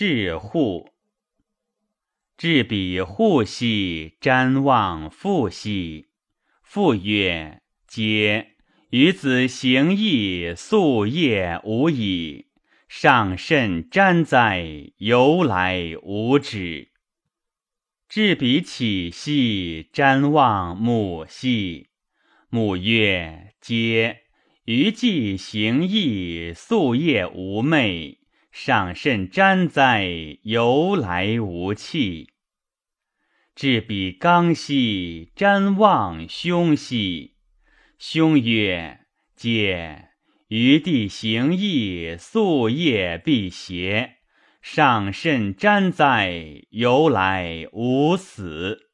至户。至彼户兮，瞻望父兮。父曰：嗟！与子行义，夙夜无已。上甚瞻哉！由来无止。至彼起兮，瞻望母兮。母曰：嗟！余既行义，夙夜无寐。上甚瞻哉！由来无弃。至彼刚兮，瞻望兄兮。兄曰：嗟！余弟行义，夙夜必邪。上甚瞻哉！由来无死。